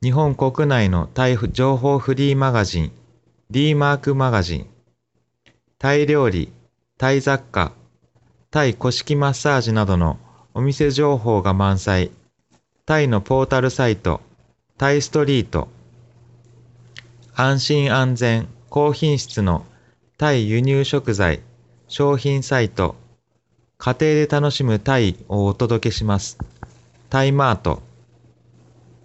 日本国内のタイ情報フリーマガジン D マークマガジン。タイ料理タイ雑貨、タイ古式マッサージなどのお店情報が満載、タイのポータルサイト、タイストリート、安心安全、高品質のタイ輸入食材、商品サイト、家庭で楽しむタイをお届けします。タイマート、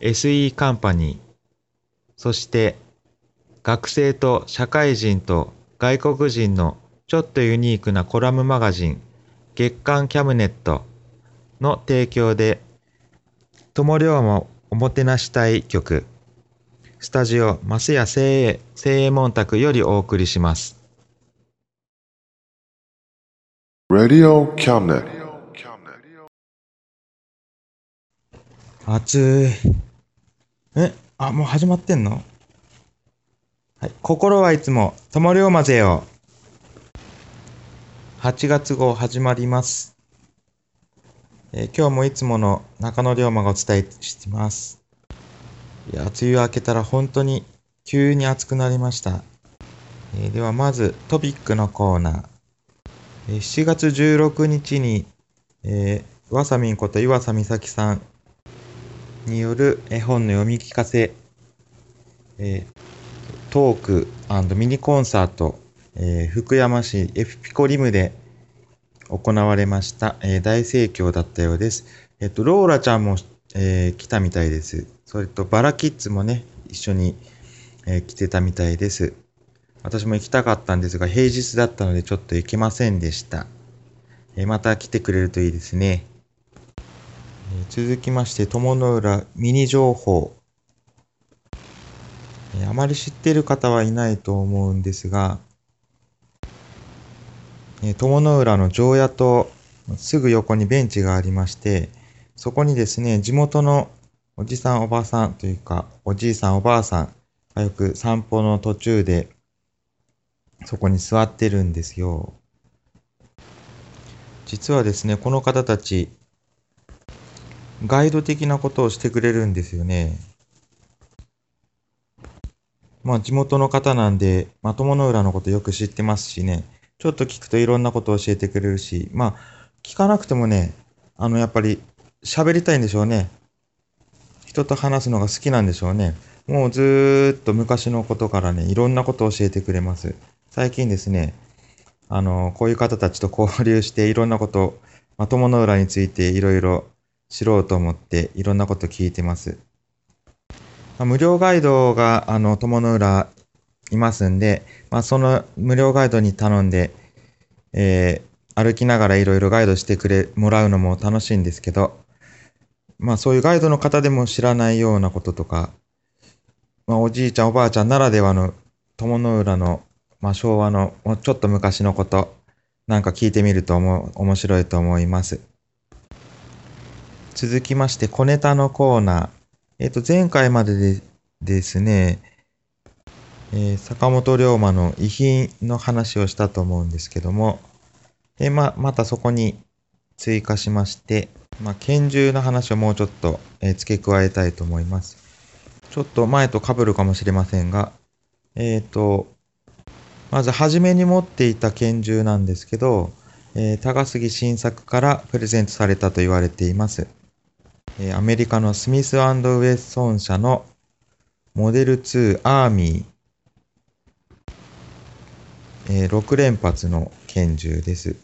SE カンパニーそして学生と社会人と外国人のちょっとユニークなコラムマガジン月刊キャムネットの提供で友良もおもてなしたい曲スタジオマスヤ精鋭精鋭門宅よりお送りします Radio Cabinet. 暑いえあもう始まってんの？はい心はいつも友良混ぜよ8月号始まります。えー今日もいつもの中野龍馬がお伝えしてます。いや、梅雨明けたら本当に急に暑くなりました。えーではまずトピックのコーナー。えー7月16日に、えー、わさみんこと岩佐美咲さんによる絵本の読み聞かせ、えートークミニコンサートえー福山市エフピコリムで行われました、えー大盛況だったようです。えっと、ローラちゃんも、え来たみたいです。それと、バラキッズもね、一緒に、え来てたみたいです。私も行きたかったんですが、平日だったのでちょっと行けませんでした。えまた来てくれるといいですね。続きまして、友の浦ミニ情報。あまり知ってる方はいないと思うんですが、友の浦の常夜とすぐ横にベンチがありまして、そこにですね、地元のおじさんおばさんというか、おじいさんおばあさんがよく散歩の途中でそこに座ってるんですよ。実はですね、この方たち、ガイド的なことをしてくれるんですよね。まあ地元の方なんで、まあ友の浦のことよく知ってますしね、ちょっと聞くといろんなことを教えてくれるし、まあ聞かなくてもね、あのやっぱり喋りたいんでしょうね。人と話すのが好きなんでしょうね。もうずーっと昔のことからね、いろんなことを教えてくれます。最近ですね、あの、こういう方たちと交流していろんなこと、まあ、友の浦についていろいろ知ろうと思っていろんなこと聞いてます。まあ無料ガイドが、あの、友の浦いますんで、まあ、その無料ガイドに頼んで、えー歩きながらいろいろガイドしてくれ、もらうのも楽しいんですけど、まあそういうガイドの方でも知らないようなこととか、まあおじいちゃんおばあちゃんならではの友の浦の、まあ昭和のもうちょっと昔のこと、なんか聞いてみると思う面白いと思います。続きまして、小ネタのコーナー。えっ、と、前回まででですね、えー坂本龍馬の遺品の話をしたと思うんですけども、えーま、またそこに追加しまして、まあ、拳銃の話をもうちょっと、えー付け加えたいと思います。ちょっと前と被るかもしれませんが、えっ、と、まず初めに持っていた拳銃なんですけど、えー高杉晋作からプレゼントされたと言われています。えアメリカのスミスウェッソン社のモデル2アーミー、えー6連発の拳銃です。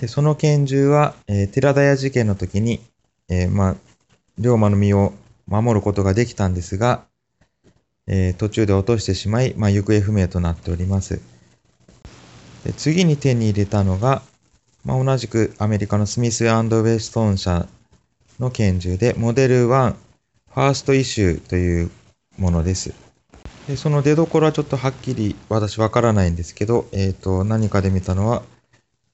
で、その拳銃は、え寺田屋事件の時に、えーまあ、龍馬の身を守ることができたんですが、えー途中で落としてしまい、まあ、行方不明となっております。で次に手に入れたのが、まあ、同じくアメリカのスミスウェストン社の拳銃で、モデル1、ファーストイシューというものです。でその出所はちょっとはっきり私わからないんですけど、えっ、と、何かで見たのは、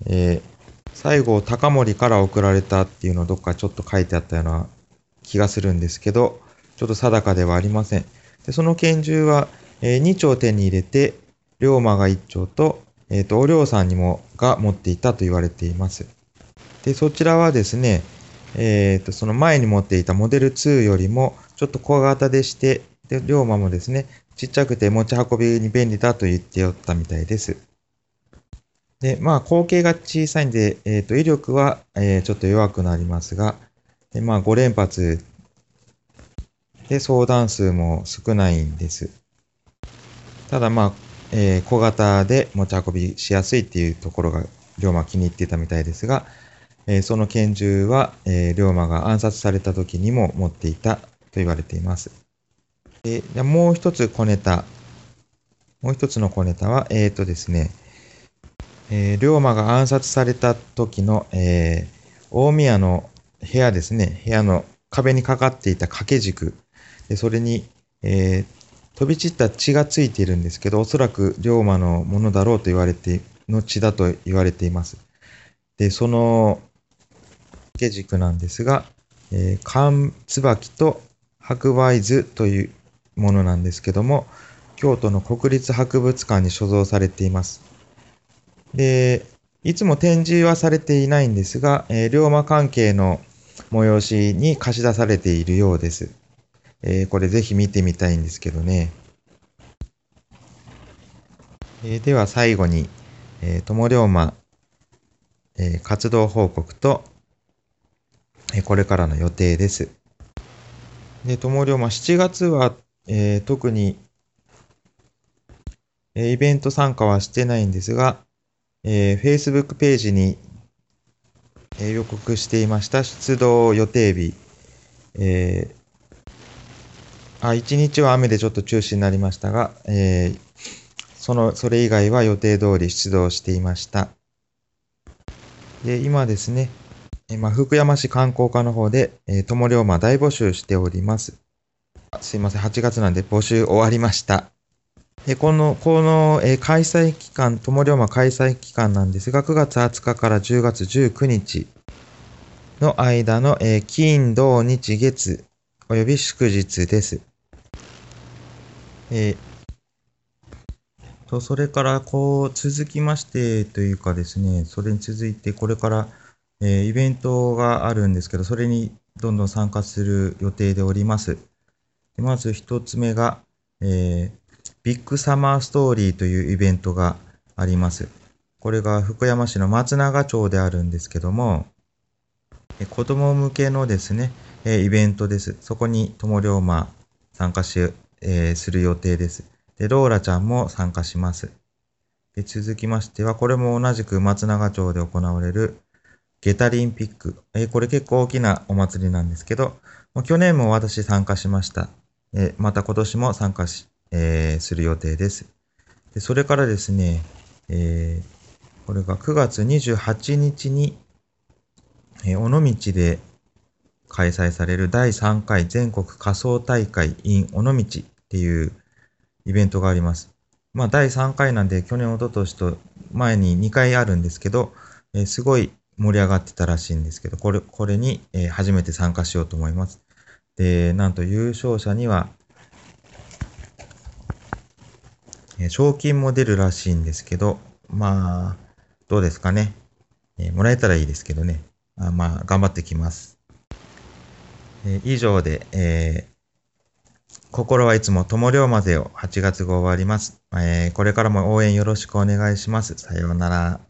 えー西郷隆盛から送られたっていうのをどっかちょっと書いてあったような気がするんですけど、ちょっと定かではありません。でその拳銃は、え2丁手に入れて、龍馬が1丁と、えっ、と、お龍さんにもが持っていたと言われています。で、そちらはですね、えっ、と、その前に持っていたモデル2よりもちょっと小型でして、で、龍馬もですね、ちっちゃくて持ち運びに便利だと言っておったみたいです。で、まあ、口径が小さいんで、えっ、と、威力は、えーちょっと弱くなりますが、でまあ、5連発で、相談数も少ないんです。ただ、まあ、えー小型で持ち運びしやすいっていうところが、龍馬気に入ってたみたいですが、えその拳銃は、え龍馬が暗殺された時にも持っていたと言われています。でじゃあもう一つ小ネタ。もう一つの小ネタは、えっ、とですね、えー龍馬が暗殺された時の、えー大宮の部屋ですね、部屋の壁にかかっていた掛け軸、でそれに、えー飛び散った血がついているんですけど、おそらく龍馬のものだろうと言われて、の血だと言われています。で、その掛け軸なんですが、えー、缶椿と白梅図というものなんですけども、京都の国立博物館に所蔵されています。で、いつも展示はされていないんですが、えー龍馬関係の催しに貸し出されているようです。えーこれぜひ見てみたいんですけどね。えーでは最後に、えー、友龍馬、えー活動報告と、えこれからの予定です。で、友龍馬、7月は、えー特に、えイベント参加はしてないんですが、えー Facebook ページに、え予告していました出動予定日、えーあ、1日は雨でちょっと中止になりましたが、えーその、それ以外は予定通り出動していました。で、今ですね、えーまあ、福山市観光課の方で、えー、友龍馬大募集しております。すいません、8月なんで募集終わりました。で、この、この、えー開催期間、友龍馬開催期間なんですが、9月20日から10月19日の間の、えー金、土、日、月、および祝日です。えーと、それから、こう、続きましてというかですね、それに続いて、これから、えーイベントがあるんですけど、それにどんどん参加する予定でおります。でまず一つ目が、えービッグサマーストーリーというイベントがあります。これが福山市の松永町であるんですけども、え子供向けのですね、えイベントです。そこに友龍馬参加し、えーする予定です。で、ローラちゃんも参加します。で続きましては、これも同じく松永町で行われるゲタリンピック。えーこれ結構大きなお祭りなんですけど、もう去年も私参加しました。えーまた今年も参加し、えーする予定です。でそれからですね、えーこれが9月28日に、えー尾道で開催される第3回全国仮想大会 in 尾道っていうイベントがあります。まあ第3回なんで去年、一昨年と前に2回あるんですけど、えーすごい盛り上がってたらしいんですけど、これ、これに、え初めて参加しようと思います。で、なんと優勝者には、え賞金も出るらしいんですけど、まあ、どうですかね。えもらえたらいいですけどね。あまあ、頑張ってきます。え以上で、えー心はいつも友龍馬でを8月号終わります、えーこれからも応援よろしくお願いします。さようなら。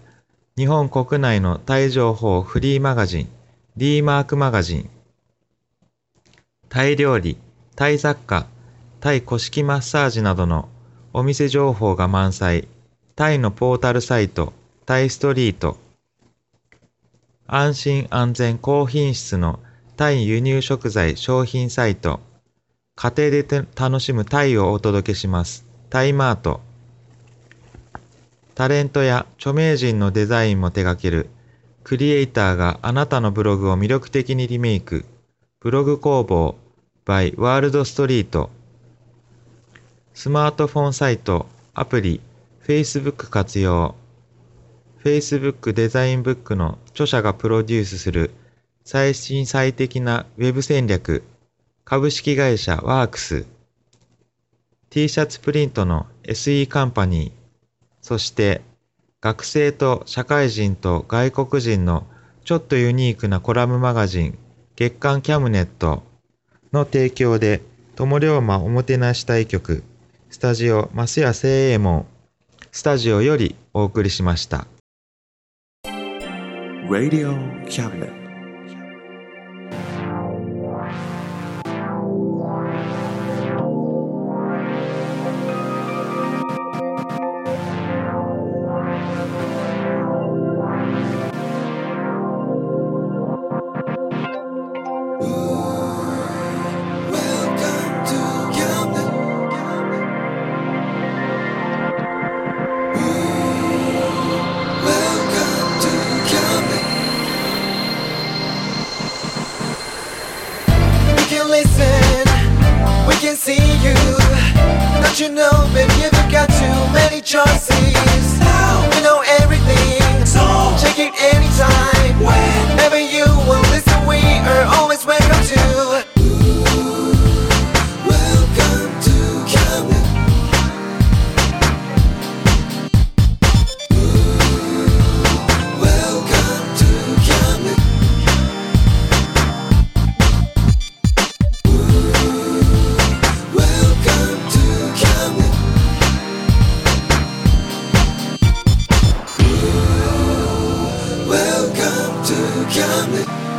日本国内のタイ情報フリーマガジン D マークマガジン。タイ料理、タイ雑貨、タイ古式マッサージなどのお店情報が満載。タイのポータルサイトタイストリート。安心安全高品質のタイ輸入食材商品サイト。家庭で楽しむタイをお届けします。タイマート。タレントや著名人のデザインも手掛ける。クリエイターがあなたのブログを魅力的にリメイク。ブログ工房 by ワールドストリート。スマートフォンサイト、アプリ、Facebook 活用。Facebook デザインブックの著者がプロデュースする。最新最適な Web 戦略。株式会社ワークス。T シャツプリントの SE カンパニー。そして学生と社会人と外国人のちょっとユニークなコラムマガジン月刊キャムネットの提供で友龍馬おもてなし対局スタジオ増谷聖右衛門スタジオよりお送りしました。Radio Cabinet. You know, Welcome to Camden.